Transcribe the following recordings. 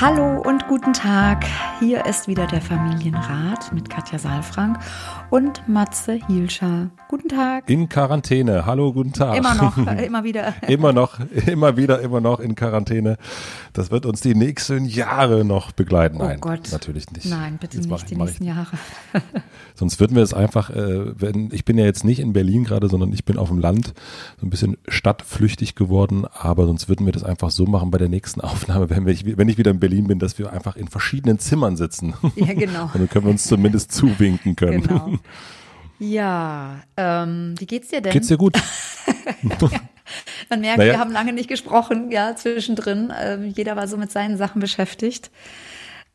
Hallo und guten Tag. Hier ist wieder der Familienrat mit Katja Saalfrank und Matze Hielscher. Guten Tag. In Quarantäne. Hallo, guten Tag. Immer noch, immer wieder. immer noch, immer wieder, immer noch in Quarantäne. Das wird uns die nächsten Jahre noch begleiten. Oh Nein, Gott. natürlich nicht. Nein, bitte Jetzt nicht ich- die nächsten Jahre. Sonst würden wir es einfach, äh, wenn, ich bin ja jetzt nicht in Berlin gerade, sondern ich bin auf dem Land, so ein bisschen stadtflüchtig geworden, aber sonst würden wir das einfach so machen bei der nächsten Aufnahme, wenn, wir, wenn ich wieder in Berlin bin, dass wir einfach in verschiedenen Zimmern sitzen. Ja, genau. Und dann können wir uns zumindest zuwinken können. Genau. Ja, ähm, wie geht's dir denn? Geht's dir gut? Man merkt, Naja. wir haben lange nicht gesprochen, ja, zwischendrin. Ähm, jeder war so mit seinen Sachen beschäftigt.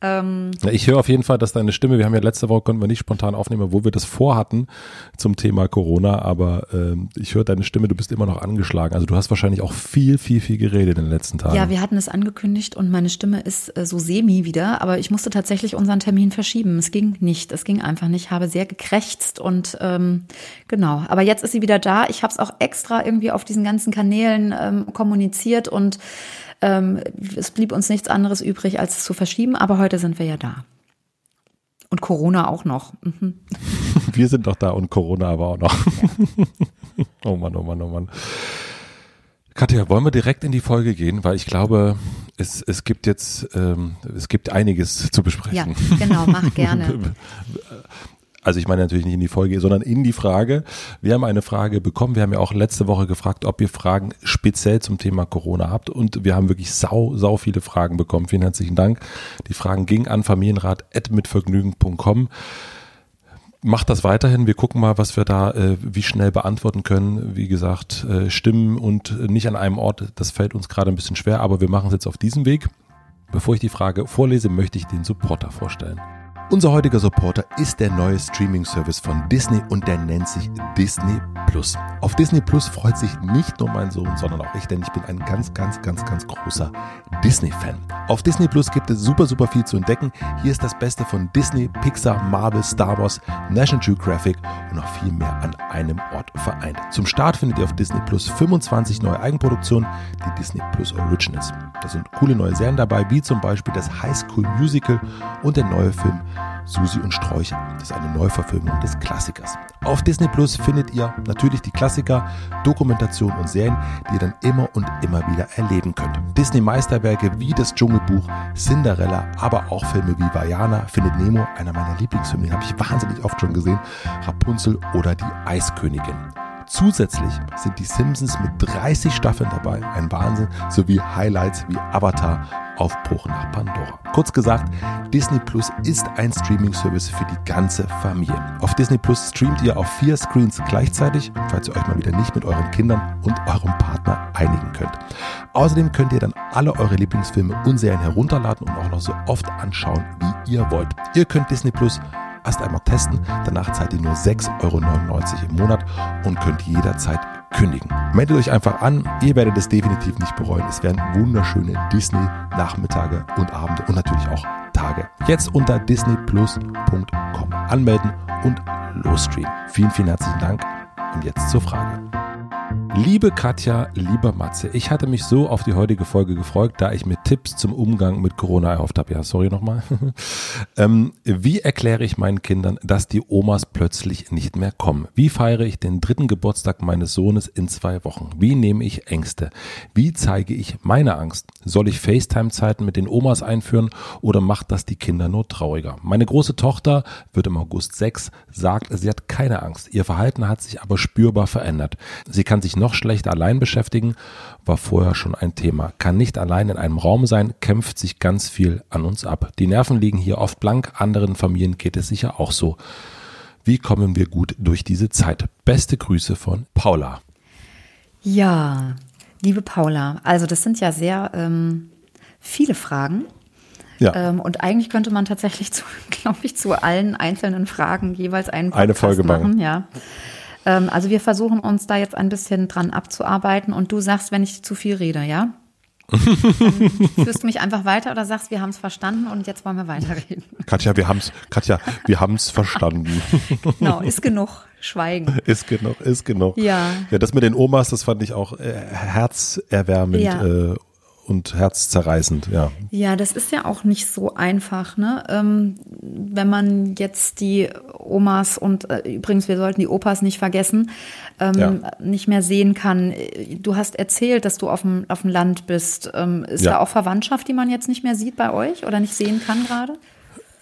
Ähm, Ja, Ich höre auf jeden Fall, dass deine Stimme, wir haben ja letzte Woche, konnten wir nicht spontan aufnehmen, wo wir das vorhatten zum Thema Corona, aber ähm, ich höre deine Stimme, du bist immer noch angeschlagen. Also du hast wahrscheinlich auch viel, viel, viel geredet in den letzten Tagen. ja, wir hatten es angekündigt und meine Stimme ist äh, so semi wieder, aber ich musste tatsächlich unseren Termin verschieben. Es ging nicht, es ging einfach nicht. Ich habe sehr gekrächzt und ähm, genau. Aber jetzt ist sie wieder da. Ich habe es auch extra irgendwie auf diesen ganzen Kanälen ähm, kommuniziert und ähm, es blieb uns nichts anderes übrig, als es zu verschieben. Aber heute sind wir ja da. Und Corona auch noch. Mhm. Wir sind doch da und Corona aber auch noch. oh Mann, oh Mann, oh Mann. Katja, wollen wir direkt in die Folge gehen, weil ich glaube, es, es gibt jetzt, ähm, es gibt einiges zu besprechen. Ja, genau, mach gerne. Also ich meine natürlich nicht in die Folge, sondern in die Frage. Wir haben eine Frage bekommen. Wir haben ja auch letzte Woche gefragt, ob ihr Fragen speziell zum Thema Corona habt. Und wir haben wirklich sau, sau viele Fragen bekommen. Vielen herzlichen Dank. Die Fragen gingen an familienrat.mitvergnügen.com. Macht das weiterhin. Wir gucken mal, was wir da äh, wie schnell beantworten können. Wie gesagt, äh, Stimmen und nicht an einem Ort, das fällt uns gerade ein bisschen schwer, aber wir machen es jetzt auf diesem Weg. Bevor ich die Frage vorlese, möchte ich den Supporter vorstellen. Unser heutiger Supporter ist der neue Streaming-Service von Disney und der nennt sich Disney Plus. Auf Disney Plus freut sich nicht nur mein Sohn, sondern auch ich, denn ich bin ein ganz, ganz, ganz, ganz großer Disney-Fan. Auf Disney Plus gibt es super, super viel zu entdecken. Hier ist das Beste von Disney, Pixar, Marvel, Star Wars, National Geographic und noch viel mehr an einem Ort vereint. Zum Start findet ihr auf Disney Plus 25 neue Eigenproduktionen, die Disney Plus Originals. Da sind coole neue Serien dabei, wie zum Beispiel das High School Musical und der neue Film Susi und Sträucher. Das ist eine Neuverfilmung des Klassikers. Auf Disney Plus findet ihr natürlich die Klassiker, Dokumentationen und Serien, die ihr dann immer und immer wieder erleben könnt. Disney Meisterwerke wie das Dschungelbuch, Cinderella, aber auch Filme wie Vajana, Findet Nemo, einer meiner Lieblingsfilme, den habe ich wahnsinnig oft schon gesehen, Rapunzel oder die Eiskönigin. Zusätzlich sind die Simpsons mit 30 Staffeln dabei, ein Wahnsinn, sowie Highlights wie Avatar, Aufbruch nach Pandora. Kurz gesagt, Disney Plus ist ein Streaming-Service für die ganze Familie. Auf Disney Plus streamt ihr auf vier Screens gleichzeitig, falls ihr euch mal wieder nicht mit euren Kindern und eurem Partner einigen könnt. Außerdem könnt ihr dann alle eure Lieblingsfilme und Serien herunterladen und auch noch so oft anschauen, wie ihr wollt. Ihr könnt Disney Plus erst einmal testen. Danach zahlt ihr nur 6,99 Euro im Monat und könnt jederzeit kündigen. Meldet euch einfach an, ihr werdet es definitiv nicht bereuen. Es werden wunderschöne Disney-Nachmittage und Abende und natürlich auch Tage. Jetzt unter disneyplus.com anmelden und losstreamen. Vielen, vielen herzlichen Dank und jetzt zur Frage. Liebe Katja, lieber Matze, ich hatte mich so auf die heutige Folge gefreut, da ich mir Tipps zum Umgang mit Corona erhofft habe. Ja, sorry nochmal. ähm, wie erkläre ich meinen Kindern, dass die Omas plötzlich nicht mehr kommen? Wie feiere ich den dritten Geburtstag meines Sohnes in zwei Wochen? Wie nehme ich Ängste? Wie zeige ich meine Angst? Soll ich FaceTime-Zeiten mit den Omas einführen oder macht das die Kinder nur trauriger? Meine große Tochter wird im August sechs, sagt, sie hat keine Angst. Ihr Verhalten hat sich aber spürbar verändert. Sie kann sich noch schlechter allein beschäftigen, war vorher schon ein Thema. Kann nicht allein in einem Raum sein, kämpft sich ganz viel an uns ab. Die Nerven liegen hier oft blank, anderen Familien geht es sicher auch so. Wie kommen wir gut durch diese Zeit? Beste Grüße von Paula. Ja, liebe Paula, also das sind ja sehr ähm, viele Fragen. Ja. Ähm, und eigentlich könnte man tatsächlich, glaube ich, zu allen einzelnen Fragen jeweils einen Podcast Eine Folge machen. machen. Ja. Ähm, also wir versuchen uns da jetzt ein bisschen dran abzuarbeiten und du sagst, wenn ich zu viel rede, ja? führst du mich einfach weiter oder sagst, wir haben es verstanden und jetzt wollen wir weiterreden? Katja, wir haben es, Katja, wir haben es verstanden. genau, ist genug. Schweigen. Ist genug, ist genug. Ja. Ja, das mit den Omas, das fand ich auch äh, herzerwärmend ja. äh, und herzzerreißend, ja. Ja, das ist ja auch nicht so einfach, ne? Ähm, wenn man jetzt die Omas und äh, übrigens, wir sollten die Opas nicht vergessen, ähm, ja. nicht mehr sehen kann. Du hast erzählt, dass du auf dem, auf dem Land bist. Ähm, ist ja. da auch Verwandtschaft, die man jetzt nicht mehr sieht bei euch oder nicht sehen kann gerade?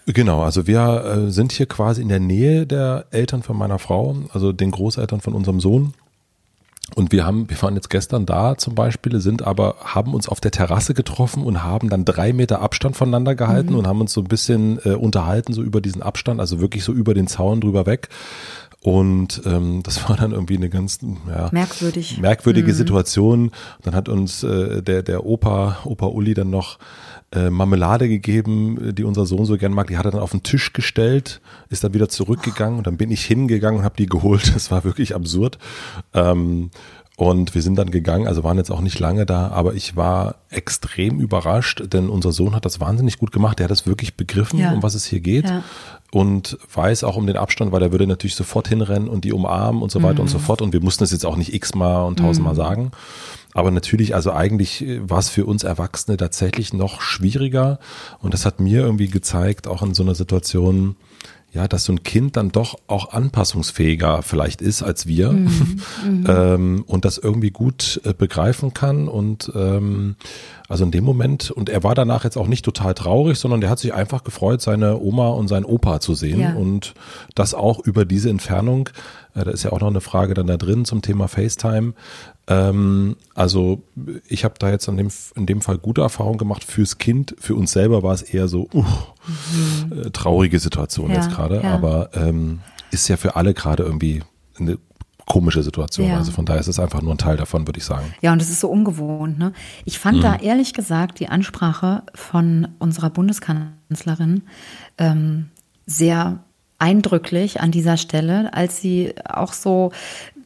Genau, also wir äh, sind hier quasi in der Nähe der Eltern von meiner Frau, also den Großeltern von unserem Sohn. Und wir haben, wir waren jetzt gestern da zum Beispiel, sind aber, haben uns auf der Terrasse getroffen und haben dann drei Meter Abstand voneinander gehalten mhm. und haben uns so ein bisschen äh, unterhalten, so über diesen Abstand, also wirklich so über den Zaun drüber weg. Und ähm, das war dann irgendwie eine ganz ja, Merkwürdig. merkwürdige mhm. Situation. Dann hat uns äh, der, der Opa, Opa Uli dann noch äh, Marmelade gegeben, die unser Sohn so gern mag. Die hat er dann auf den Tisch gestellt, ist dann wieder zurückgegangen und dann bin ich hingegangen und habe die geholt. Das war wirklich absurd. Ähm, und wir sind dann gegangen, also waren jetzt auch nicht lange da, aber ich war extrem überrascht, denn unser Sohn hat das wahnsinnig gut gemacht. Der hat das wirklich begriffen, ja. um was es hier geht. Ja. Und weiß auch um den Abstand, weil er würde natürlich sofort hinrennen und die umarmen und so weiter mhm. und so fort. Und wir mussten es jetzt auch nicht x-mal und tausendmal mhm. sagen. Aber natürlich, also eigentlich war es für uns Erwachsene tatsächlich noch schwieriger. Und das hat mir irgendwie gezeigt, auch in so einer Situation, ja, dass so ein Kind dann doch auch anpassungsfähiger vielleicht ist als wir mhm. mhm. ähm, und das irgendwie gut äh, begreifen kann und ähm, also in dem Moment und er war danach jetzt auch nicht total traurig, sondern der hat sich einfach gefreut, seine Oma und seinen Opa zu sehen ja. und das auch über diese Entfernung. Da ist ja auch noch eine Frage dann da drin zum Thema FaceTime. Ähm, also ich habe da jetzt in dem, in dem Fall gute Erfahrungen gemacht. Fürs Kind, für uns selber war es eher so uh, mhm. äh, traurige Situation ja, jetzt gerade, ja. aber ähm, ist ja für alle gerade irgendwie eine komische Situation. Ja. Also von daher ist es einfach nur ein Teil davon, würde ich sagen. Ja, und es ist so ungewohnt. Ne? Ich fand mhm. da ehrlich gesagt die Ansprache von unserer Bundeskanzlerin ähm, sehr eindrücklich an dieser Stelle, als sie auch so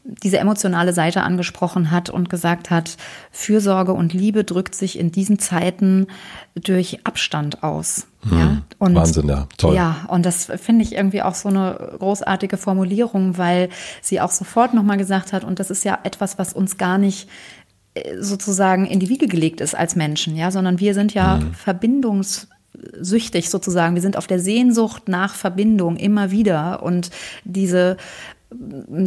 diese emotionale Seite angesprochen hat und gesagt hat, Fürsorge und Liebe drückt sich in diesen Zeiten durch Abstand aus. Hm, ja? Und, Wahnsinn, ja, toll. Ja, und das finde ich irgendwie auch so eine großartige Formulierung, weil sie auch sofort nochmal gesagt hat, und das ist ja etwas, was uns gar nicht äh, sozusagen in die Wiege gelegt ist als Menschen, ja, sondern wir sind ja hm. Verbindungssüchtig sozusagen. Wir sind auf der Sehnsucht nach Verbindung immer wieder und diese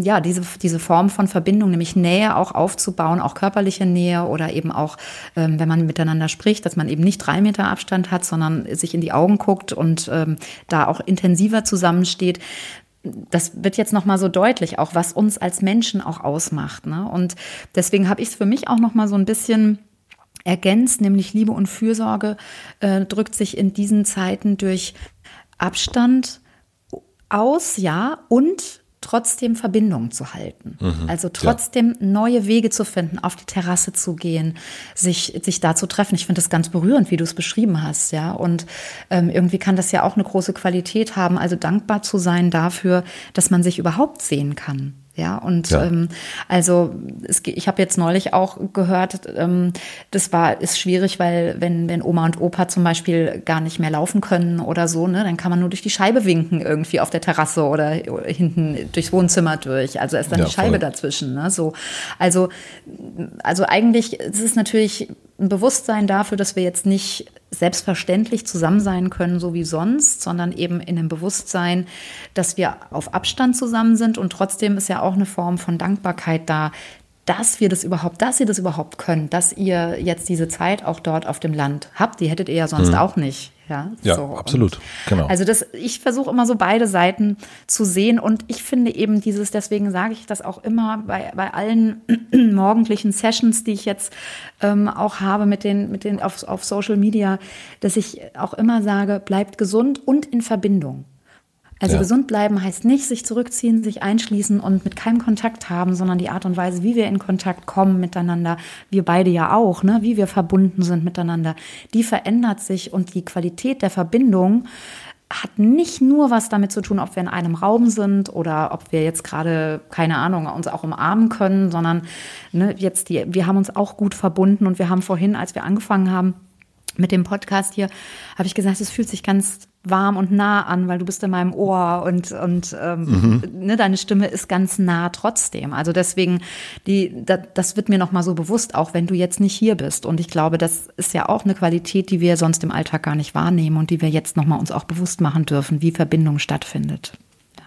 ja, diese, diese Form von Verbindung, nämlich Nähe auch aufzubauen, auch körperliche Nähe oder eben auch, ähm, wenn man miteinander spricht, dass man eben nicht drei Meter Abstand hat, sondern sich in die Augen guckt und ähm, da auch intensiver zusammensteht. Das wird jetzt nochmal so deutlich, auch was uns als Menschen auch ausmacht. Ne? Und deswegen habe ich es für mich auch nochmal so ein bisschen ergänzt, nämlich Liebe und Fürsorge äh, drückt sich in diesen Zeiten durch Abstand aus, ja, und trotzdem Verbindungen zu halten. Mhm, also trotzdem ja. neue Wege zu finden, auf die Terrasse zu gehen, sich, sich da zu treffen. Ich finde das ganz berührend, wie du es beschrieben hast, ja. Und ähm, irgendwie kann das ja auch eine große Qualität haben, also dankbar zu sein dafür, dass man sich überhaupt sehen kann. Ja, und ja. Ähm, also es, ich habe jetzt neulich auch gehört, ähm, das war ist schwierig, weil wenn wenn Oma und Opa zum Beispiel gar nicht mehr laufen können oder so, ne, dann kann man nur durch die Scheibe winken irgendwie auf der Terrasse oder hinten durchs Wohnzimmer durch. Also ist dann ja, die Scheibe voll. dazwischen. Ne, so, also also eigentlich ist es natürlich ein Bewusstsein dafür, dass wir jetzt nicht selbstverständlich zusammen sein können, so wie sonst, sondern eben in dem Bewusstsein, dass wir auf Abstand zusammen sind und trotzdem ist ja auch eine Form von Dankbarkeit da, dass wir das überhaupt, dass ihr das überhaupt könnt, dass ihr jetzt diese Zeit auch dort auf dem Land habt. Die hättet ihr ja sonst mhm. auch nicht. Ja, ja so. absolut. genau. Also das, ich versuche immer so beide Seiten zu sehen und ich finde eben dieses, deswegen sage ich das auch immer bei, bei allen morgendlichen Sessions, die ich jetzt ähm, auch habe mit den, mit den auf, auf Social Media, dass ich auch immer sage, bleibt gesund und in Verbindung. Also ja. gesund bleiben heißt nicht sich zurückziehen, sich einschließen und mit keinem Kontakt haben, sondern die Art und Weise, wie wir in Kontakt kommen miteinander, wir beide ja auch, ne, wie wir verbunden sind miteinander, die verändert sich und die Qualität der Verbindung hat nicht nur was damit zu tun, ob wir in einem Raum sind oder ob wir jetzt gerade, keine Ahnung, uns auch umarmen können, sondern ne, jetzt die, wir haben uns auch gut verbunden und wir haben vorhin, als wir angefangen haben, mit dem Podcast hier, habe ich gesagt, es fühlt sich ganz warm und nah an, weil du bist in meinem Ohr und, und ähm, mhm. ne, deine Stimme ist ganz nah trotzdem. Also deswegen, die, da, das wird mir nochmal so bewusst, auch wenn du jetzt nicht hier bist. Und ich glaube, das ist ja auch eine Qualität, die wir sonst im Alltag gar nicht wahrnehmen und die wir jetzt nochmal uns auch bewusst machen dürfen, wie Verbindung stattfindet.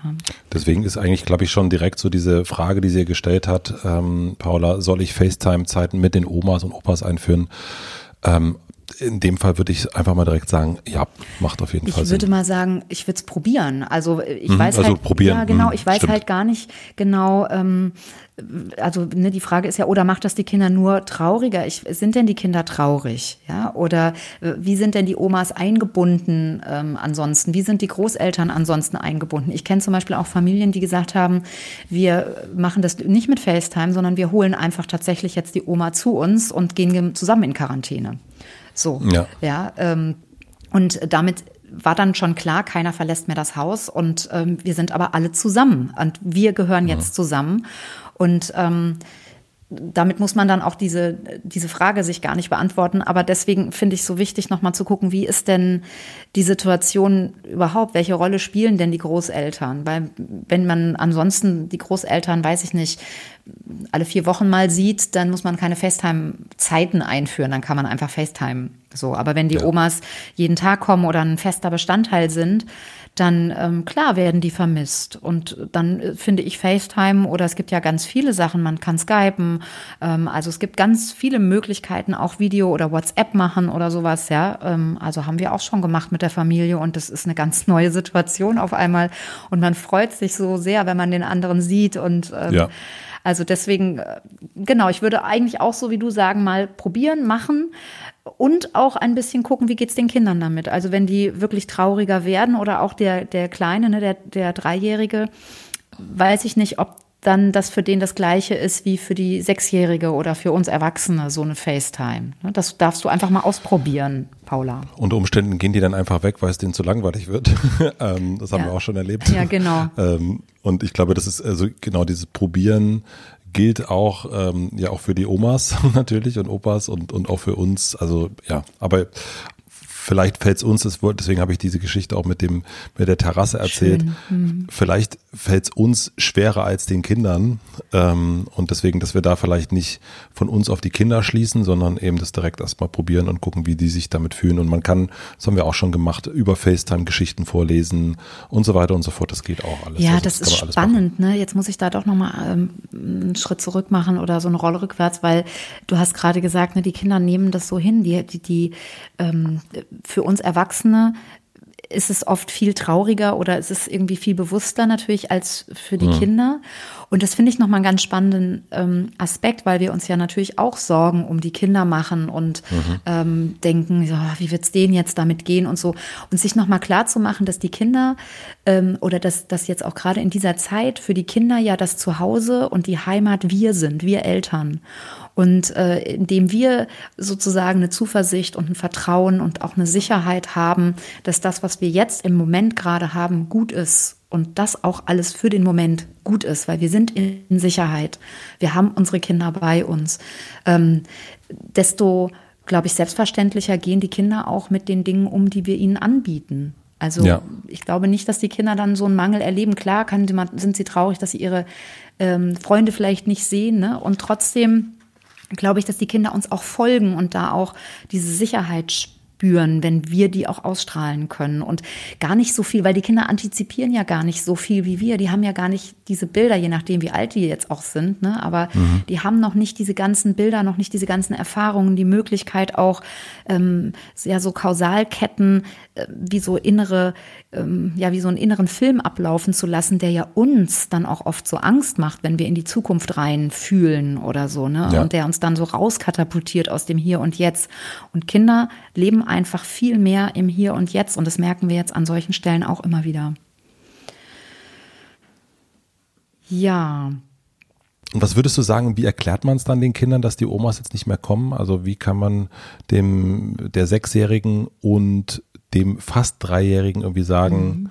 Ja. Deswegen ist eigentlich, glaube ich, schon direkt so diese Frage, die sie gestellt hat, ähm, Paula, soll ich FaceTime-Zeiten mit den Omas und Opas einführen? Ähm, in dem Fall würde ich einfach mal direkt sagen, ja, macht auf jeden ich Fall Sinn. Ich würde mal sagen, ich würde es probieren. Also ich mhm, weiß also halt, probieren. ja genau, mhm, ich weiß stimmt. halt gar nicht genau, ähm, also ne, die Frage ist ja, oder macht das die Kinder nur trauriger? Ich, sind denn die Kinder traurig? Ja, oder äh, wie sind denn die Omas eingebunden ähm, ansonsten? Wie sind die Großeltern ansonsten eingebunden? Ich kenne zum Beispiel auch Familien, die gesagt haben, wir machen das nicht mit FaceTime, sondern wir holen einfach tatsächlich jetzt die Oma zu uns und gehen zusammen in Quarantäne. So, ja. ja ähm, und damit war dann schon klar, keiner verlässt mehr das Haus und ähm, wir sind aber alle zusammen und wir gehören jetzt zusammen und ähm, damit muss man dann auch diese, diese Frage sich gar nicht beantworten. Aber deswegen finde ich so wichtig, nochmal zu gucken, wie ist denn die Situation überhaupt? Welche Rolle spielen denn die Großeltern? Weil wenn man ansonsten die Großeltern, weiß ich nicht, alle vier Wochen mal sieht, dann muss man keine FaceTime-Zeiten einführen, dann kann man einfach FaceTime so. Aber wenn die ja. Omas jeden Tag kommen oder ein fester Bestandteil sind, dann ähm, klar werden die vermisst. Und dann äh, finde ich FaceTime oder es gibt ja ganz viele Sachen, man kann Skypen, ähm, also es gibt ganz viele Möglichkeiten, auch Video oder WhatsApp machen oder sowas, ja. Ähm, also haben wir auch schon gemacht mit der Familie und das ist eine ganz neue Situation auf einmal. Und man freut sich so sehr, wenn man den anderen sieht und ähm, ja. Also deswegen, äh, genau, ich würde eigentlich auch so wie du sagen, mal probieren, machen und auch ein bisschen gucken, wie geht's den Kindern damit. Also wenn die wirklich trauriger werden oder auch der, der Kleine, ne, der, der Dreijährige, weiß ich nicht, ob dann das für den das Gleiche ist wie für die Sechsjährige oder für uns Erwachsene, so eine FaceTime. Ne, das darfst du einfach mal ausprobieren, Paula. Unter Umständen gehen die dann einfach weg, weil es denen zu langweilig wird. Ähm, das haben ja. wir auch schon erlebt. Ja, genau. Ähm, und ich glaube, das ist also genau dieses Probieren gilt auch ähm, ja auch für die Omas natürlich und Opas und und auch für uns. Also ja, aber vielleicht fällt es uns, das, deswegen habe ich diese Geschichte auch mit dem mit der Terrasse erzählt. Mhm. Vielleicht fällt es uns schwerer als den Kindern ähm, und deswegen, dass wir da vielleicht nicht von uns auf die Kinder schließen, sondern eben das direkt erstmal probieren und gucken, wie die sich damit fühlen. Und man kann, das haben wir auch schon gemacht, über FaceTime Geschichten vorlesen und so weiter und so fort. Das geht auch alles. Ja, also, das, das ist spannend. Ne? Jetzt muss ich da doch nochmal ähm, einen Schritt zurück machen oder so eine Rolle rückwärts, weil du hast gerade gesagt, ne, die Kinder nehmen das so hin, die, die, die ähm, für uns Erwachsene ist es oft viel trauriger oder ist es irgendwie viel bewusster natürlich als für die mhm. Kinder. Und das finde ich nochmal einen ganz spannenden ähm, Aspekt, weil wir uns ja natürlich auch Sorgen um die Kinder machen und mhm. ähm, denken, ja, wie wird's denen jetzt damit gehen und so. Und sich nochmal klar zu machen, dass die Kinder ähm, oder dass, dass jetzt auch gerade in dieser Zeit für die Kinder ja das Zuhause und die Heimat wir sind, wir Eltern. Und äh, indem wir sozusagen eine Zuversicht und ein Vertrauen und auch eine Sicherheit haben, dass das, was wir jetzt im Moment gerade haben, gut ist und das auch alles für den Moment gut ist, weil wir sind in Sicherheit. Wir haben unsere Kinder bei uns. Ähm, desto, glaube ich, selbstverständlicher gehen die Kinder auch mit den Dingen um, die wir ihnen anbieten. Also ja. ich glaube nicht, dass die Kinder dann so einen Mangel erleben. Klar kann, sind sie traurig, dass sie ihre ähm, Freunde vielleicht nicht sehen. Ne? Und trotzdem glaube ich, dass die Kinder uns auch folgen und da auch diese Sicherheit spüren spüren, wenn wir die auch ausstrahlen können. Und gar nicht so viel, weil die Kinder antizipieren ja gar nicht so viel wie wir. Die haben ja gar nicht diese Bilder, je nachdem, wie alt die jetzt auch sind. Ne? Aber mhm. die haben noch nicht diese ganzen Bilder, noch nicht diese ganzen Erfahrungen, die Möglichkeit auch, ähm, ja, so Kausalketten, äh, wie so innere, ähm, ja, wie so einen inneren Film ablaufen zu lassen, der ja uns dann auch oft so Angst macht, wenn wir in die Zukunft rein fühlen oder so, ne? Ja. Und der uns dann so rauskatapultiert aus dem Hier und Jetzt. Und Kinder leben einfach viel mehr im Hier und Jetzt. Und das merken wir jetzt an solchen Stellen auch immer wieder. Ja. Und was würdest du sagen, wie erklärt man es dann den Kindern, dass die Omas jetzt nicht mehr kommen? Also wie kann man dem der Sechsjährigen und dem fast Dreijährigen irgendwie sagen,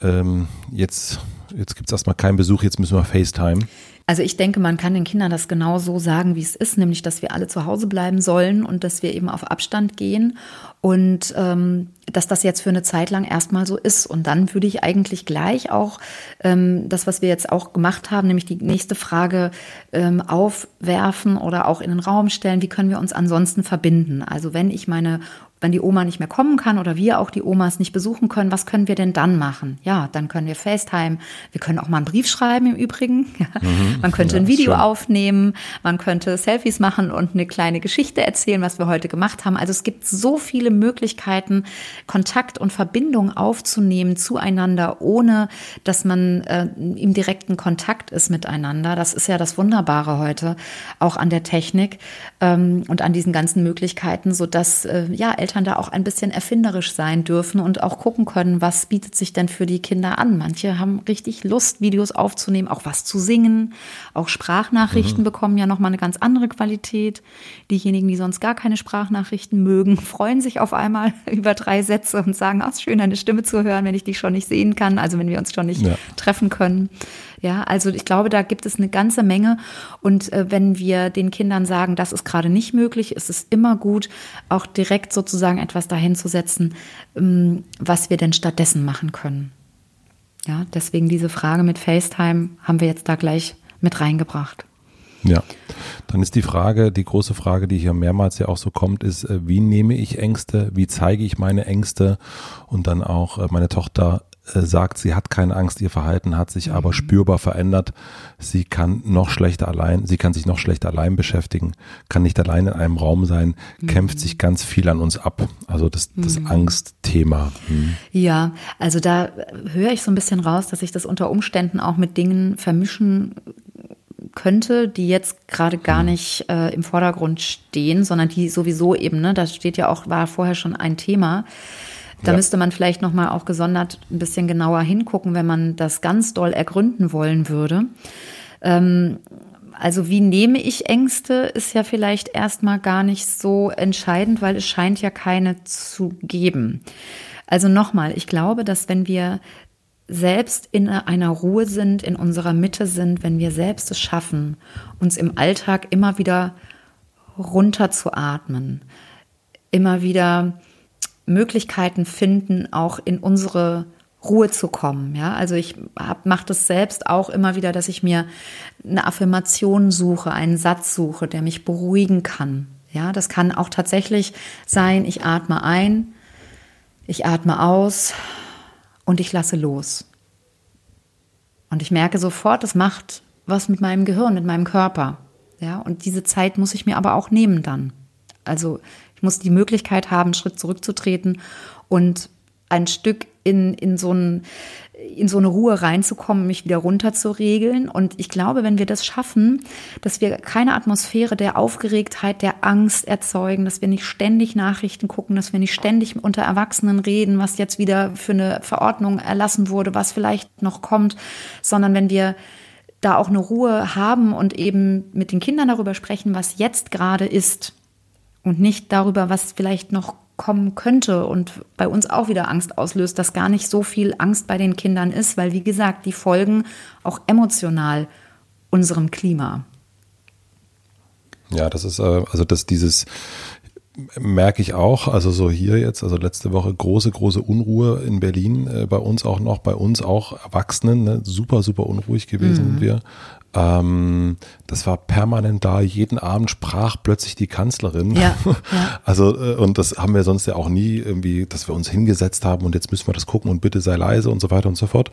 mhm. ähm, jetzt, jetzt gibt es erstmal keinen Besuch, jetzt müssen wir FaceTime? Also ich denke, man kann den Kindern das genau so sagen, wie es ist, nämlich dass wir alle zu Hause bleiben sollen und dass wir eben auf Abstand gehen und ähm, dass das jetzt für eine Zeit lang erstmal so ist. Und dann würde ich eigentlich gleich auch ähm, das, was wir jetzt auch gemacht haben, nämlich die nächste Frage ähm, aufwerfen oder auch in den Raum stellen, wie können wir uns ansonsten verbinden? Also wenn ich meine wenn die Oma nicht mehr kommen kann oder wir auch die Omas nicht besuchen können, was können wir denn dann machen? Ja, dann können wir FaceTime. Wir können auch mal einen Brief schreiben im Übrigen. Mhm, man könnte ein Video schön. aufnehmen. Man könnte Selfies machen und eine kleine Geschichte erzählen, was wir heute gemacht haben. Also es gibt so viele Möglichkeiten, Kontakt und Verbindung aufzunehmen zueinander, ohne dass man äh, im direkten Kontakt ist miteinander. Das ist ja das Wunderbare heute auch an der Technik ähm, und an diesen ganzen Möglichkeiten, so dass äh, ja Eltern da auch ein bisschen erfinderisch sein dürfen und auch gucken können, was bietet sich denn für die Kinder an. Manche haben richtig Lust, Videos aufzunehmen, auch was zu singen. Auch Sprachnachrichten mhm. bekommen ja nochmal eine ganz andere Qualität. Diejenigen, die sonst gar keine Sprachnachrichten mögen, freuen sich auf einmal über drei Sätze und sagen, ach, schön, deine Stimme zu hören, wenn ich dich schon nicht sehen kann, also wenn wir uns schon nicht ja. treffen können. Ja, also ich glaube, da gibt es eine ganze Menge. Und äh, wenn wir den Kindern sagen, das ist gerade nicht möglich, ist es immer gut, auch direkt sozusagen etwas dahin zu setzen, ähm, was wir denn stattdessen machen können. Ja, deswegen diese Frage mit FaceTime haben wir jetzt da gleich mit reingebracht. Ja, dann ist die Frage, die große Frage, die hier mehrmals ja auch so kommt, ist, äh, wie nehme ich Ängste, wie zeige ich meine Ängste und dann auch äh, meine Tochter äh, sagt, sie hat keine Angst, ihr Verhalten hat sich aber mhm. spürbar verändert. Sie kann noch schlechter allein, sie kann sich noch schlechter allein beschäftigen, kann nicht allein in einem Raum sein, mhm. kämpft sich ganz viel an uns ab. Also das, das mhm. Angstthema. Mhm. Ja, also da höre ich so ein bisschen raus, dass ich das unter Umständen auch mit Dingen vermischen könnte, die jetzt gerade gar mhm. nicht äh, im Vordergrund stehen, sondern die sowieso eben, ne, das steht ja auch, war vorher schon ein Thema. Da ja. müsste man vielleicht noch mal auch gesondert ein bisschen genauer hingucken, wenn man das ganz doll ergründen wollen würde. Ähm, also wie nehme ich Ängste, ist ja vielleicht erstmal gar nicht so entscheidend, weil es scheint ja keine zu geben. Also nochmal, ich glaube, dass wenn wir selbst in einer Ruhe sind, in unserer Mitte sind, wenn wir selbst es schaffen, uns im Alltag immer wieder runterzuatmen, immer wieder Möglichkeiten finden, auch in unsere Ruhe zu kommen. Ja, also ich mache das selbst auch immer wieder, dass ich mir eine Affirmation suche, einen Satz suche, der mich beruhigen kann. Ja, das kann auch tatsächlich sein, ich atme ein, ich atme aus und ich lasse los. Und ich merke sofort, das macht was mit meinem Gehirn, mit meinem Körper. Ja, und diese Zeit muss ich mir aber auch nehmen dann. Also ich muss die Möglichkeit haben, einen Schritt zurückzutreten und ein Stück in, in, so ein, in so eine Ruhe reinzukommen, mich wieder runter zu regeln. Und ich glaube, wenn wir das schaffen, dass wir keine Atmosphäre der Aufgeregtheit, der Angst erzeugen, dass wir nicht ständig Nachrichten gucken, dass wir nicht ständig unter Erwachsenen reden, was jetzt wieder für eine Verordnung erlassen wurde, was vielleicht noch kommt, sondern wenn wir da auch eine Ruhe haben und eben mit den Kindern darüber sprechen, was jetzt gerade ist, und nicht darüber, was vielleicht noch kommen könnte und bei uns auch wieder Angst auslöst, dass gar nicht so viel Angst bei den Kindern ist, weil wie gesagt, die folgen auch emotional unserem Klima. Ja, das ist äh, also dass dieses merke ich auch, also so hier jetzt, also letzte Woche große, große Unruhe in Berlin, äh, bei uns auch noch, bei uns auch Erwachsenen, ne? super, super unruhig gewesen mhm. sind wir. Ähm, das war permanent da. Jeden Abend sprach plötzlich die Kanzlerin. Ja, ja. Also, äh, und das haben wir sonst ja auch nie irgendwie, dass wir uns hingesetzt haben und jetzt müssen wir das gucken und bitte sei leise und so weiter und so fort.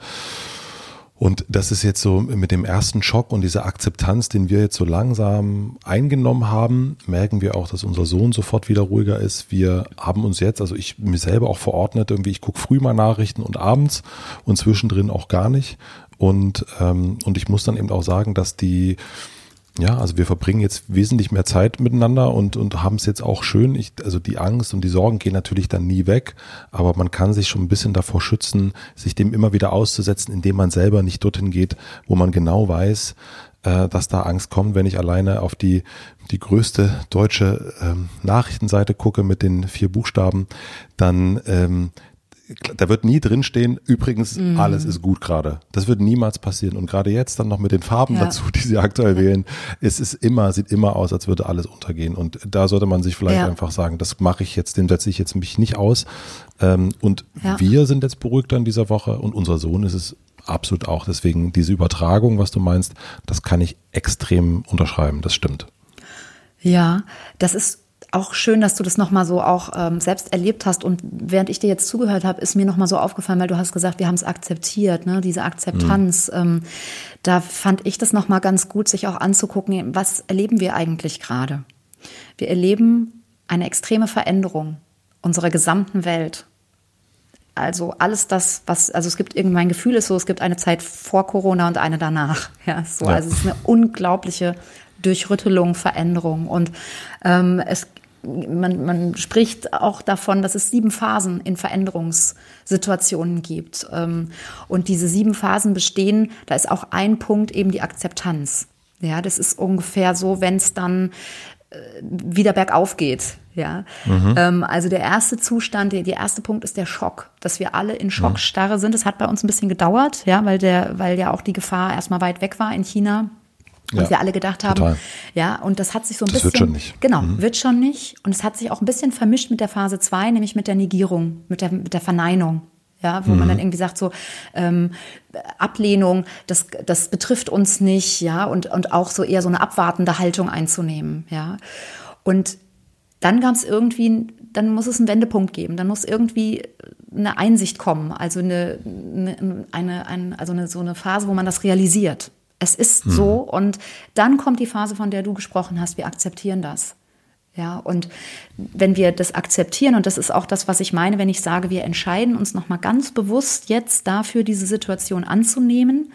Und das ist jetzt so mit dem ersten Schock und dieser Akzeptanz, den wir jetzt so langsam eingenommen haben, merken wir auch, dass unser Sohn sofort wieder ruhiger ist. Wir haben uns jetzt, also ich mir selber auch verordnet, irgendwie, ich gucke früh mal Nachrichten und abends und zwischendrin auch gar nicht. Und, ähm, und ich muss dann eben auch sagen, dass die, ja, also wir verbringen jetzt wesentlich mehr Zeit miteinander und, und haben es jetzt auch schön. Ich, also die Angst und die Sorgen gehen natürlich dann nie weg, aber man kann sich schon ein bisschen davor schützen, sich dem immer wieder auszusetzen, indem man selber nicht dorthin geht, wo man genau weiß, äh, dass da Angst kommt, wenn ich alleine auf die, die größte deutsche ähm, Nachrichtenseite gucke mit den vier Buchstaben, dann ähm, da wird nie drinstehen, übrigens, mm. alles ist gut gerade. Das wird niemals passieren. Und gerade jetzt dann noch mit den Farben ja. dazu, die sie aktuell wählen, es ist immer, sieht immer aus, als würde alles untergehen. Und da sollte man sich vielleicht ja. einfach sagen, das mache ich jetzt, dem setze ich jetzt mich nicht aus. Ähm, und ja. wir sind jetzt beruhigt in dieser Woche und unser Sohn ist es absolut auch. Deswegen diese Übertragung, was du meinst, das kann ich extrem unterschreiben. Das stimmt. Ja, das ist auch schön, dass du das nochmal so auch ähm, selbst erlebt hast. Und während ich dir jetzt zugehört habe, ist mir nochmal so aufgefallen, weil du hast gesagt, wir haben es akzeptiert, ne? diese Akzeptanz. Mhm. Ähm, da fand ich das nochmal ganz gut, sich auch anzugucken, was erleben wir eigentlich gerade? Wir erleben eine extreme Veränderung unserer gesamten Welt. Also alles das, was, also es gibt irgendein Gefühl ist so, es gibt eine Zeit vor Corona und eine danach. Ja, so, ja. also es ist eine unglaubliche Durchrüttelung, Veränderung. Und ähm, es man, man spricht auch davon, dass es sieben Phasen in Veränderungssituationen gibt. Ähm, und diese sieben Phasen bestehen, da ist auch ein Punkt eben die Akzeptanz. Ja, das ist ungefähr so, wenn es dann äh, wieder bergauf geht. Ja, mhm. Ähm, also der erste Zustand, der, der erste Punkt ist der Schock, dass wir alle in Schockstarre sind. Das hat bei uns ein bisschen gedauert, ja, weil der, weil ja auch die Gefahr erstmal weit weg war in China. Ja, wir alle gedacht haben, total. ja, und das hat sich so ein das bisschen. Wird schon nicht. Genau, mhm. wird schon nicht. Und es hat sich auch ein bisschen vermischt mit der Phase 2, nämlich mit der Negierung, mit der, mit der Verneinung. Ja, wo mhm. man dann irgendwie sagt, so ähm, Ablehnung, das, das betrifft uns nicht, ja, und, und auch so eher so eine abwartende Haltung einzunehmen, ja. Und dann gab es irgendwie, dann muss es einen Wendepunkt geben, dann muss irgendwie eine Einsicht kommen, also eine, eine, eine, eine also eine, so eine Phase, wo man das realisiert. Es ist mhm. so und dann kommt die Phase, von der du gesprochen hast. Wir akzeptieren das. Ja, und wenn wir das akzeptieren, und das ist auch das, was ich meine, wenn ich sage, wir entscheiden uns nochmal ganz bewusst jetzt dafür, diese Situation anzunehmen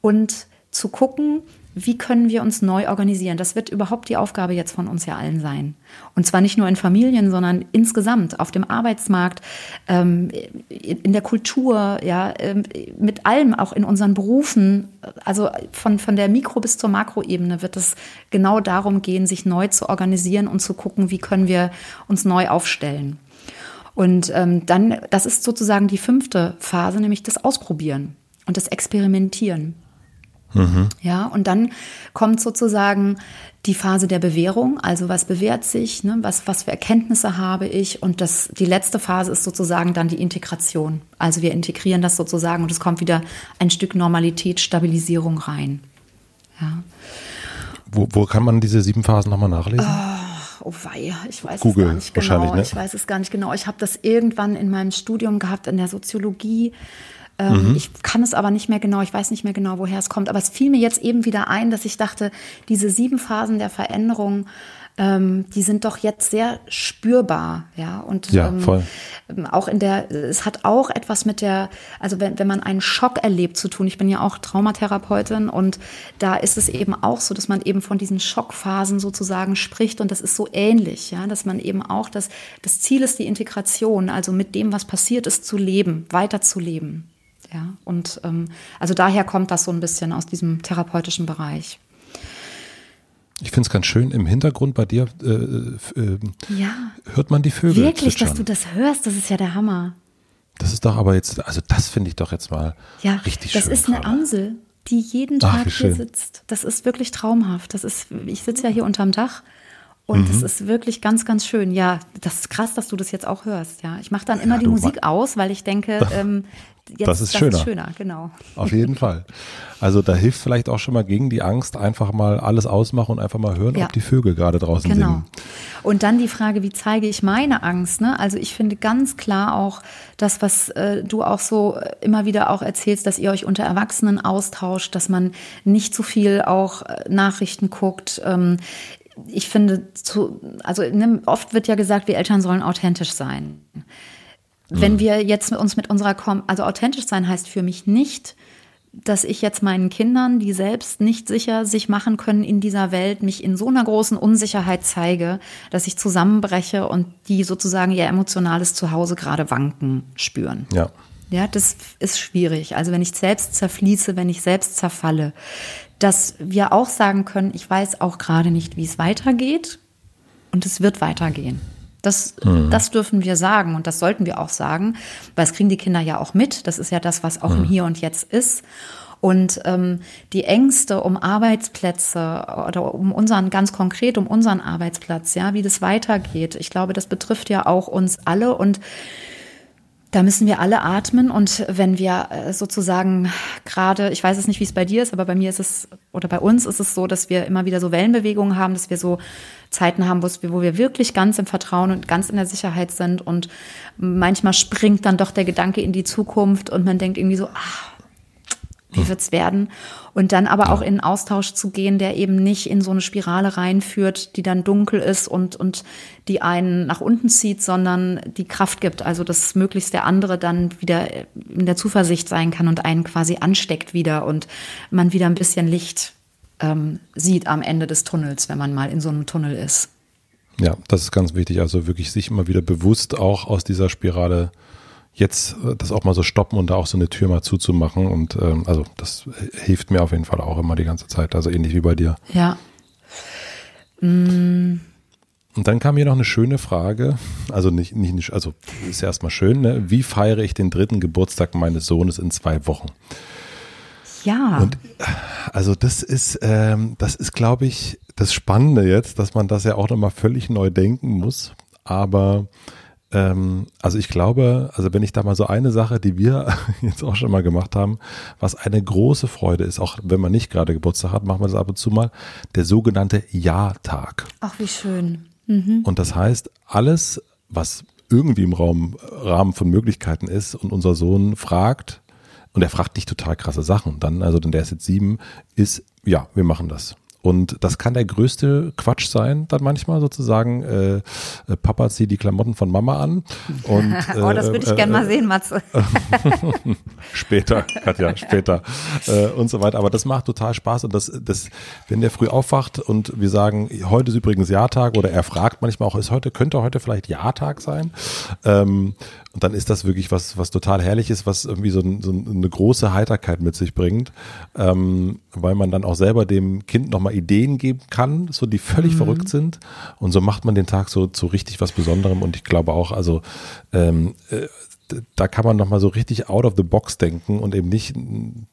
und zu gucken, wie können wir uns neu organisieren? Das wird überhaupt die Aufgabe jetzt von uns ja allen sein. Und zwar nicht nur in Familien, sondern insgesamt auf dem Arbeitsmarkt, ähm, in der Kultur, ja, ähm, mit allem, auch in unseren Berufen. Also von, von der Mikro- bis zur Makroebene wird es genau darum gehen, sich neu zu organisieren und zu gucken, wie können wir uns neu aufstellen. Und ähm, dann, das ist sozusagen die fünfte Phase, nämlich das Ausprobieren und das Experimentieren. Mhm. Ja, und dann kommt sozusagen die Phase der Bewährung, also was bewährt sich, ne, was, was für Erkenntnisse habe ich und das, die letzte Phase ist sozusagen dann die Integration. Also wir integrieren das sozusagen und es kommt wieder ein Stück Normalität, Stabilisierung rein. Ja. Wo, wo kann man diese sieben Phasen nochmal nachlesen? Oh, oh wei, ich weiß Google, es gar nicht genau. Ne? Ich weiß es gar nicht genau. Ich habe das irgendwann in meinem Studium gehabt in der Soziologie ähm, mhm. Ich kann es aber nicht mehr genau, ich weiß nicht mehr genau, woher es kommt. Aber es fiel mir jetzt eben wieder ein, dass ich dachte, diese sieben Phasen der Veränderung, ähm, die sind doch jetzt sehr spürbar, ja. Und ja, ähm. Ähm, auch in der, es hat auch etwas mit der, also wenn, wenn man einen Schock erlebt zu tun. Ich bin ja auch Traumatherapeutin und da ist es eben auch so, dass man eben von diesen Schockphasen sozusagen spricht und das ist so ähnlich, ja, dass man eben auch das, das Ziel ist die Integration, also mit dem, was passiert ist, zu leben, weiterzuleben. Ja, und ähm, also daher kommt das so ein bisschen aus diesem therapeutischen Bereich. Ich finde es ganz schön im Hintergrund bei dir. Äh, äh, ja. Hört man die Vögel? Wirklich, zwitschern. dass du das hörst, das ist ja der Hammer. Das ist doch aber jetzt, also das finde ich doch jetzt mal ja, richtig schön. Das ist eine Amsel, die jeden Tag Ach, hier sitzt. Das ist wirklich traumhaft. Das ist, ich sitze ja hier unterm Dach und mhm. das ist wirklich ganz, ganz schön. Ja, das ist krass, dass du das jetzt auch hörst. Ja, ich mache dann immer ja, die Musik aus, weil ich denke, ähm, jetzt, das ist das schöner. Ist schöner, genau. Auf jeden Fall. Also da hilft vielleicht auch schon mal gegen die Angst einfach mal alles ausmachen und einfach mal hören, ja. ob die Vögel gerade draußen genau. singen. Und dann die Frage, wie zeige ich meine Angst? Ne? Also ich finde ganz klar auch das, was äh, du auch so äh, immer wieder auch erzählst, dass ihr euch unter Erwachsenen austauscht, dass man nicht zu viel auch äh, Nachrichten guckt. Ähm, ich finde, zu, also ne, oft wird ja gesagt, wir Eltern sollen authentisch sein. Wenn wir jetzt uns mit unserer, Kom also authentisch sein heißt für mich nicht, dass ich jetzt meinen Kindern, die selbst nicht sicher sich machen können in dieser Welt, mich in so einer großen Unsicherheit zeige, dass ich zusammenbreche und die sozusagen ihr emotionales Zuhause gerade wanken spüren. Ja. Ja, das ist schwierig. Also wenn ich selbst zerfließe, wenn ich selbst zerfalle, dass wir auch sagen können, ich weiß auch gerade nicht, wie es weitergeht und es wird weitergehen. Das, mhm. das dürfen wir sagen und das sollten wir auch sagen, weil es kriegen die Kinder ja auch mit. Das ist ja das, was auch mhm. im Hier und Jetzt ist. Und ähm, die Ängste um Arbeitsplätze oder um unseren, ganz konkret um unseren Arbeitsplatz, ja, wie das weitergeht, ich glaube, das betrifft ja auch uns alle und da müssen wir alle atmen und wenn wir äh, sozusagen gerade, ich weiß es nicht, wie es bei dir ist, aber bei mir ist es oder bei uns ist es so, dass wir immer wieder so Wellenbewegungen haben, dass wir so Zeiten haben, wo wir wirklich ganz im Vertrauen und ganz in der Sicherheit sind und manchmal springt dann doch der Gedanke in die Zukunft und man denkt irgendwie so, ach, wie wird's werden? Und dann aber auch in einen Austausch zu gehen, der eben nicht in so eine Spirale reinführt, die dann dunkel ist und, und die einen nach unten zieht, sondern die Kraft gibt. Also, dass möglichst der andere dann wieder in der Zuversicht sein kann und einen quasi ansteckt wieder und man wieder ein bisschen Licht ähm, sieht am Ende des Tunnels, wenn man mal in so einem Tunnel ist. Ja, das ist ganz wichtig. Also wirklich sich immer wieder bewusst auch aus dieser Spirale jetzt äh, das auch mal so stoppen und da auch so eine Tür mal zuzumachen. Und ähm, also das hilft mir auf jeden Fall auch immer die ganze Zeit. Also ähnlich wie bei dir. Ja. Mm. Und dann kam hier noch eine schöne Frage, also nicht, nicht also ist ja erstmal schön, ne? wie feiere ich den dritten Geburtstag meines Sohnes in zwei Wochen? Ja. Und also das ist, ähm, das ist, glaube ich, das Spannende jetzt, dass man das ja auch nochmal völlig neu denken muss. Aber ähm, also ich glaube, also wenn ich da mal so eine Sache, die wir jetzt auch schon mal gemacht haben, was eine große Freude ist, auch wenn man nicht gerade Geburtstag hat, machen wir das ab und zu mal, der sogenannte Ja-Tag. Ach, wie schön. Mhm. Und das heißt, alles, was irgendwie im Raum, Rahmen von Möglichkeiten ist und unser Sohn fragt, und er fragt nicht total krasse Sachen, dann, also denn der ist jetzt sieben, ist, ja, wir machen das. Und das kann der größte Quatsch sein, dann manchmal sozusagen. Äh, äh, Papa zieht die Klamotten von Mama an. Und, äh, oh, das würde ich äh, gerne mal sehen, Matze. später, Katja, später. Äh, und so weiter. Aber das macht total Spaß. Und das, das, wenn der früh aufwacht und wir sagen, heute ist übrigens Jahrtag oder er fragt manchmal auch, ist heute, könnte heute vielleicht Jahrtag sein? Ähm, und dann ist das wirklich was, was total herrlich ist, was irgendwie so, ein, so eine große Heiterkeit mit sich bringt, ähm, weil man dann auch selber dem Kind nochmal Ideen geben kann, so die völlig mhm. verrückt sind. Und so macht man den Tag so zu so richtig was Besonderem. Und ich glaube auch, also ähm, äh, da kann man nochmal so richtig out of the box denken und eben nicht,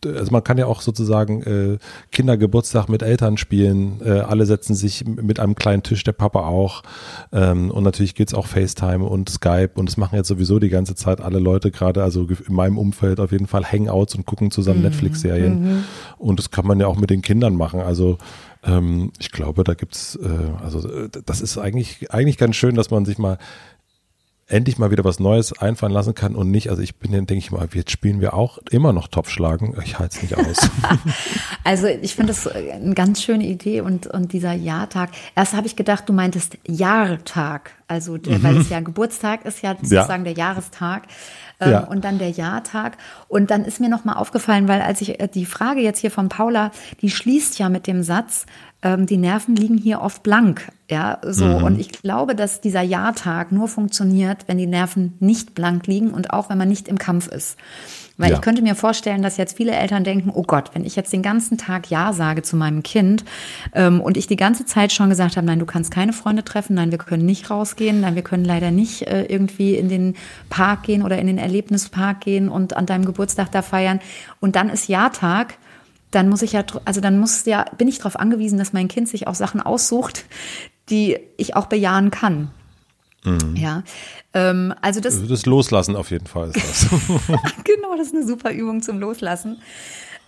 also man kann ja auch sozusagen äh, Kindergeburtstag mit Eltern spielen, äh, alle setzen sich mit einem kleinen Tisch, der Papa auch ähm, und natürlich geht's auch FaceTime und Skype und das machen jetzt sowieso die ganze Zeit alle Leute gerade, also in meinem Umfeld auf jeden Fall Hangouts und gucken zusammen mhm. Netflix-Serien mhm. und das kann man ja auch mit den Kindern machen, also ähm, ich glaube, da gibt's, äh, also äh, das ist eigentlich, eigentlich ganz schön, dass man sich mal endlich mal wieder was Neues einfallen lassen kann und nicht, also ich bin dann, denke ich mal, jetzt spielen wir auch immer noch Topfschlagen. Ich halte es nicht aus. also ich finde das eine ganz schöne Idee und, und dieser Jahrtag. Erst habe ich gedacht, du meintest Jahrtag. Also, der, mhm. weil es ja Geburtstag ist, ja sozusagen ja. der Jahrestag. Ähm, ja. Und dann der Jahrtag. Und dann ist mir nochmal aufgefallen, weil als ich äh, die Frage jetzt hier von Paula, die schließt ja mit dem Satz, ähm, die Nerven liegen hier oft blank. Ja, so. Mhm. Und ich glaube, dass dieser Jahrtag nur funktioniert, wenn die Nerven nicht blank liegen und auch wenn man nicht im Kampf ist. Weil ja. ich könnte mir vorstellen, dass jetzt viele Eltern denken, oh Gott, wenn ich jetzt den ganzen Tag Ja sage zu meinem Kind ähm, und ich die ganze Zeit schon gesagt habe, nein, du kannst keine Freunde treffen, nein, wir können nicht rausgehen, nein, wir können leider nicht äh, irgendwie in den Park gehen oder in den Erlebnispark gehen und an deinem Geburtstag da feiern. Und dann ist Ja-Tag dann muss ich ja, also dann muss ja, bin ich darauf angewiesen, dass mein Kind sich auch Sachen aussucht, die ich auch bejahen kann. Mhm. Ja, ähm, also das. Also das Loslassen auf jeden Fall ist das. genau, das ist eine super Übung zum Loslassen.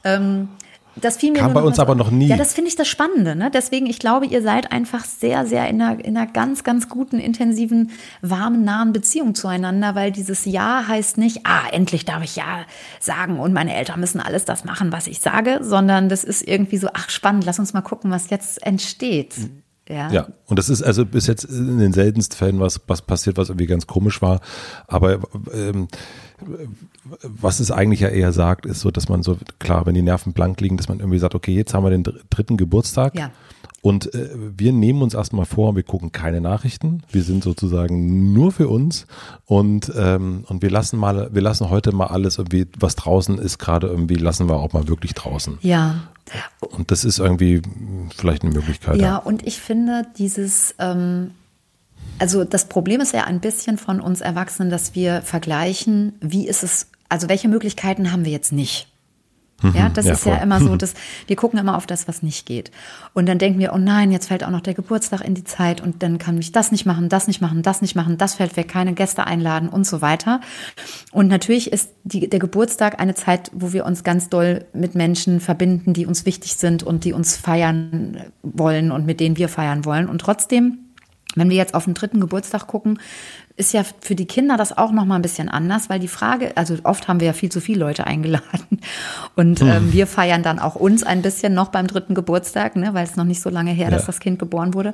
Ähm, das fiel mir Kam bei uns aber noch nie. Ja, das finde ich das Spannende. Ne? Deswegen, ich glaube, ihr seid einfach sehr, sehr in einer, in einer ganz, ganz guten, intensiven, warmen, nahen Beziehung zueinander, weil dieses Ja heißt nicht, ah, endlich darf ich Ja sagen und meine Eltern müssen alles das machen, was ich sage, sondern das ist irgendwie so, ach, spannend, lass uns mal gucken, was jetzt entsteht. Ja. ja, und das ist also bis jetzt in den seltensten Fällen was, was passiert, was irgendwie ganz komisch war. Aber ähm, was es eigentlich ja eher sagt, ist so, dass man so, klar, wenn die Nerven blank liegen, dass man irgendwie sagt, okay, jetzt haben wir den dritten Geburtstag. Ja. Und äh, wir nehmen uns erstmal vor, wir gucken keine Nachrichten. Wir sind sozusagen nur für uns und, ähm, und wir lassen mal, wir lassen heute mal alles irgendwie, was draußen ist, gerade irgendwie, lassen wir auch mal wirklich draußen. Ja. Und das ist irgendwie vielleicht eine Möglichkeit. Ja, ja. und ich finde dieses, ähm, also das Problem ist ja ein bisschen von uns Erwachsenen, dass wir vergleichen, wie ist es, also welche Möglichkeiten haben wir jetzt nicht? Mhm. Ja, das ja, ist voll. ja immer so, dass wir gucken immer auf das, was nicht geht. Und dann denken wir, oh nein, jetzt fällt auch noch der Geburtstag in die Zeit und dann kann ich das nicht machen, das nicht machen, das nicht machen, das fällt weg, keine Gäste einladen und so weiter. Und natürlich ist die, der Geburtstag eine Zeit, wo wir uns ganz doll mit Menschen verbinden, die uns wichtig sind und die uns feiern wollen und mit denen wir feiern wollen. Und trotzdem wenn wir jetzt auf den dritten Geburtstag gucken, ist ja für die Kinder das auch noch mal ein bisschen anders, weil die Frage, also oft haben wir ja viel zu viele Leute eingeladen und hm. ähm, wir feiern dann auch uns ein bisschen noch beim dritten Geburtstag, ne, weil es noch nicht so lange her, ja. dass das Kind geboren wurde.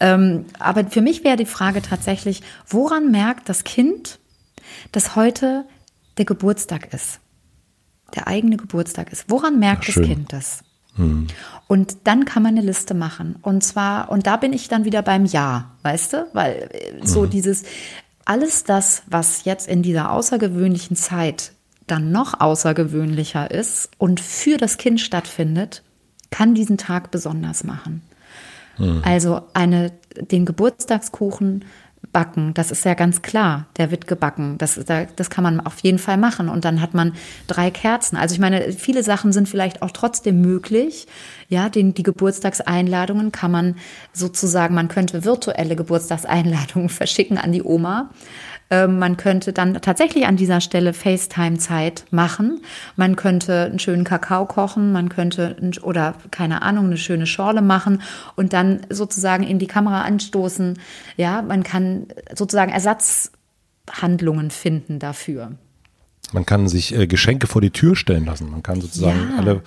Ähm, aber für mich wäre die Frage tatsächlich, woran merkt das Kind, dass heute der Geburtstag ist? Der eigene Geburtstag ist. Woran merkt das Kind das? Mhm. Und dann kann man eine Liste machen. Und zwar, und da bin ich dann wieder beim Ja, weißt du? Weil äh, so mhm. dieses, alles das, was jetzt in dieser außergewöhnlichen Zeit dann noch außergewöhnlicher ist und für das Kind stattfindet, kann diesen Tag besonders machen. Mhm. Also eine, den Geburtstagskuchen backen. Das ist ja ganz klar. Der wird gebacken. Das, das kann man auf jeden Fall machen. Und dann hat man drei Kerzen. Also ich meine, viele Sachen sind vielleicht auch trotzdem möglich. Ja, den, die Geburtstagseinladungen kann man sozusagen, man könnte virtuelle Geburtstagseinladungen verschicken an die Oma. Ähm, man könnte dann tatsächlich an dieser Stelle FaceTime-Zeit machen. Man könnte einen schönen Kakao kochen, man könnte oder keine Ahnung eine schöne Schorle machen und dann sozusagen in die Kamera anstoßen. Ja, man kann sozusagen Ersatzhandlungen finden dafür. Man kann sich äh, Geschenke vor die Tür stellen lassen. Man kann sozusagen ja. alle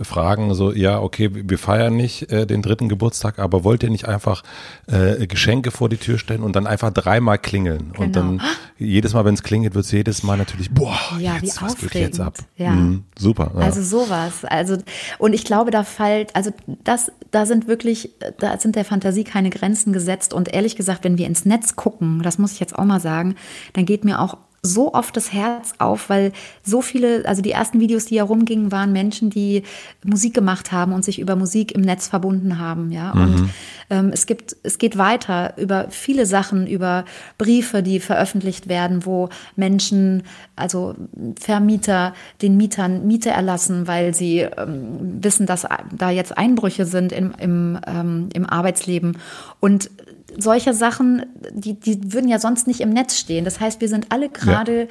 fragen, so, ja, okay, wir feiern nicht äh, den dritten Geburtstag, aber wollt ihr nicht einfach äh, Geschenke vor die Tür stellen und dann einfach dreimal klingeln? Genau. Und dann jedes Mal, wenn es klingelt, wird es jedes Mal natürlich, boah, ja, jetzt, was geht jetzt ab? Ja. Mhm, super. Ja. Also sowas. Also, und ich glaube, da fällt, also das, da sind wirklich, da sind der Fantasie keine Grenzen gesetzt. Und ehrlich gesagt, wenn wir ins Netz gucken, das muss ich jetzt auch mal sagen, dann geht mir auch so oft das Herz auf, weil so viele, also die ersten Videos, die herumgingen, waren Menschen, die Musik gemacht haben und sich über Musik im Netz verbunden haben, ja. Mhm. Und ähm, es gibt, es geht weiter über viele Sachen, über Briefe, die veröffentlicht werden, wo Menschen, also Vermieter, den Mietern Miete erlassen, weil sie ähm, wissen, dass da jetzt Einbrüche sind im, im, ähm, im Arbeitsleben. Und solche Sachen, die, die würden ja sonst nicht im Netz stehen. Das heißt, wir sind alle gerade ja.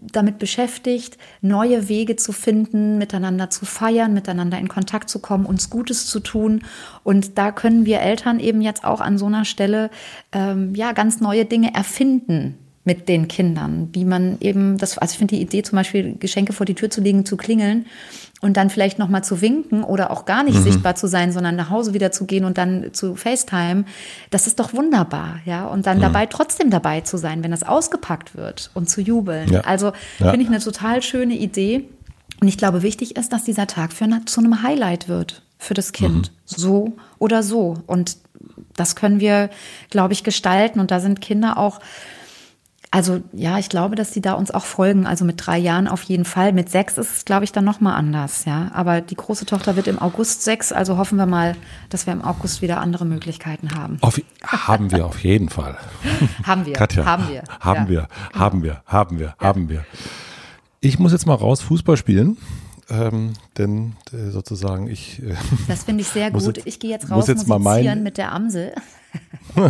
damit beschäftigt, neue Wege zu finden, miteinander zu feiern, miteinander in Kontakt zu kommen, uns Gutes zu tun. Und da können wir Eltern eben jetzt auch an so einer Stelle ähm, ja ganz neue Dinge erfinden mit den Kindern, wie man eben das, also ich finde die Idee zum Beispiel Geschenke vor die Tür zu legen, zu klingeln und dann vielleicht noch mal zu winken oder auch gar nicht mhm. sichtbar zu sein, sondern nach Hause wieder zu gehen und dann zu FaceTime, das ist doch wunderbar, ja. Und dann mhm. dabei trotzdem dabei zu sein, wenn das ausgepackt wird und zu jubeln. Ja. Also ja. finde ich eine total schöne Idee. Und ich glaube, wichtig ist, dass dieser Tag für eine, zu einem Highlight wird für das Kind. Mhm. So oder so. Und das können wir, glaube ich, gestalten. Und da sind Kinder auch also ja, ich glaube, dass die da uns auch folgen. Also mit drei Jahren auf jeden Fall. Mit sechs ist es, glaube ich, dann nochmal anders, ja. Aber die große Tochter wird im August sechs, also hoffen wir mal, dass wir im August wieder andere Möglichkeiten haben. Auf, haben wir auf jeden Fall. haben wir. Katja, haben wir. Haben ja, wir, haben wir, haben wir, haben wir. Ich muss jetzt mal raus Fußball spielen. Ähm, denn äh, sozusagen ich. Äh, das finde ich sehr gut. Jetzt, ich gehe jetzt raus muss jetzt mal mein, mit der Amsel.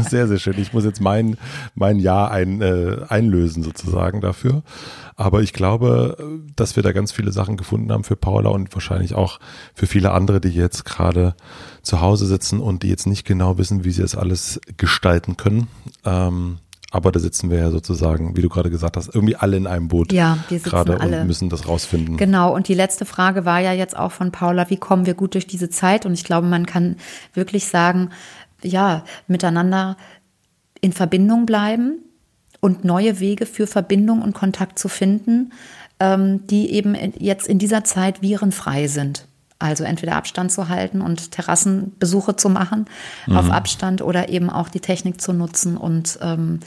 Sehr, sehr schön. Ich muss jetzt mein, mein Jahr ein, äh, einlösen sozusagen dafür. Aber ich glaube, dass wir da ganz viele Sachen gefunden haben für Paula und wahrscheinlich auch für viele andere, die jetzt gerade zu Hause sitzen und die jetzt nicht genau wissen, wie sie das alles gestalten können. Ähm, aber da sitzen wir ja sozusagen, wie du gerade gesagt hast, irgendwie alle in einem Boot. Ja, wir sitzen gerade alle. und müssen das rausfinden. Genau. Und die letzte Frage war ja jetzt auch von Paula, wie kommen wir gut durch diese Zeit? Und ich glaube, man kann wirklich sagen, ja, miteinander in Verbindung bleiben und neue Wege für Verbindung und Kontakt zu finden, ähm, die eben jetzt in dieser Zeit virenfrei sind. Also entweder Abstand zu halten und Terrassenbesuche zu machen mhm. auf Abstand oder eben auch die Technik zu nutzen und ähm,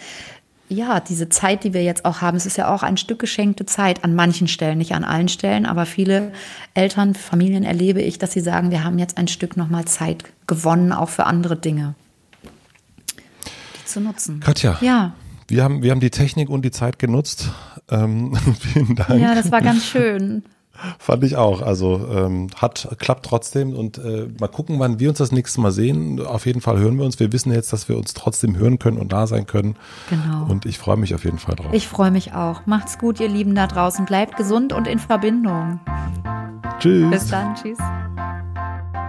ja, diese Zeit, die wir jetzt auch haben, es ist ja auch ein Stück geschenkte Zeit an manchen Stellen, nicht an allen Stellen, aber viele Eltern, Familien erlebe ich, dass sie sagen, wir haben jetzt ein Stück nochmal Zeit gewonnen, auch für andere Dinge die zu nutzen. Katja. Ja. Wir haben, wir haben die Technik und die Zeit genutzt. Ähm, vielen Dank. Ja, das war ganz schön. Fand ich auch. Also ähm, hat klappt trotzdem und äh, mal gucken, wann wir uns das nächste Mal sehen. Auf jeden Fall hören wir uns. Wir wissen jetzt, dass wir uns trotzdem hören können und da sein können. Genau. Und ich freue mich auf jeden Fall drauf. Ich freue mich auch. Macht's gut, ihr Lieben da draußen. Bleibt gesund und in Verbindung. Tschüss. Bis dann. Tschüss.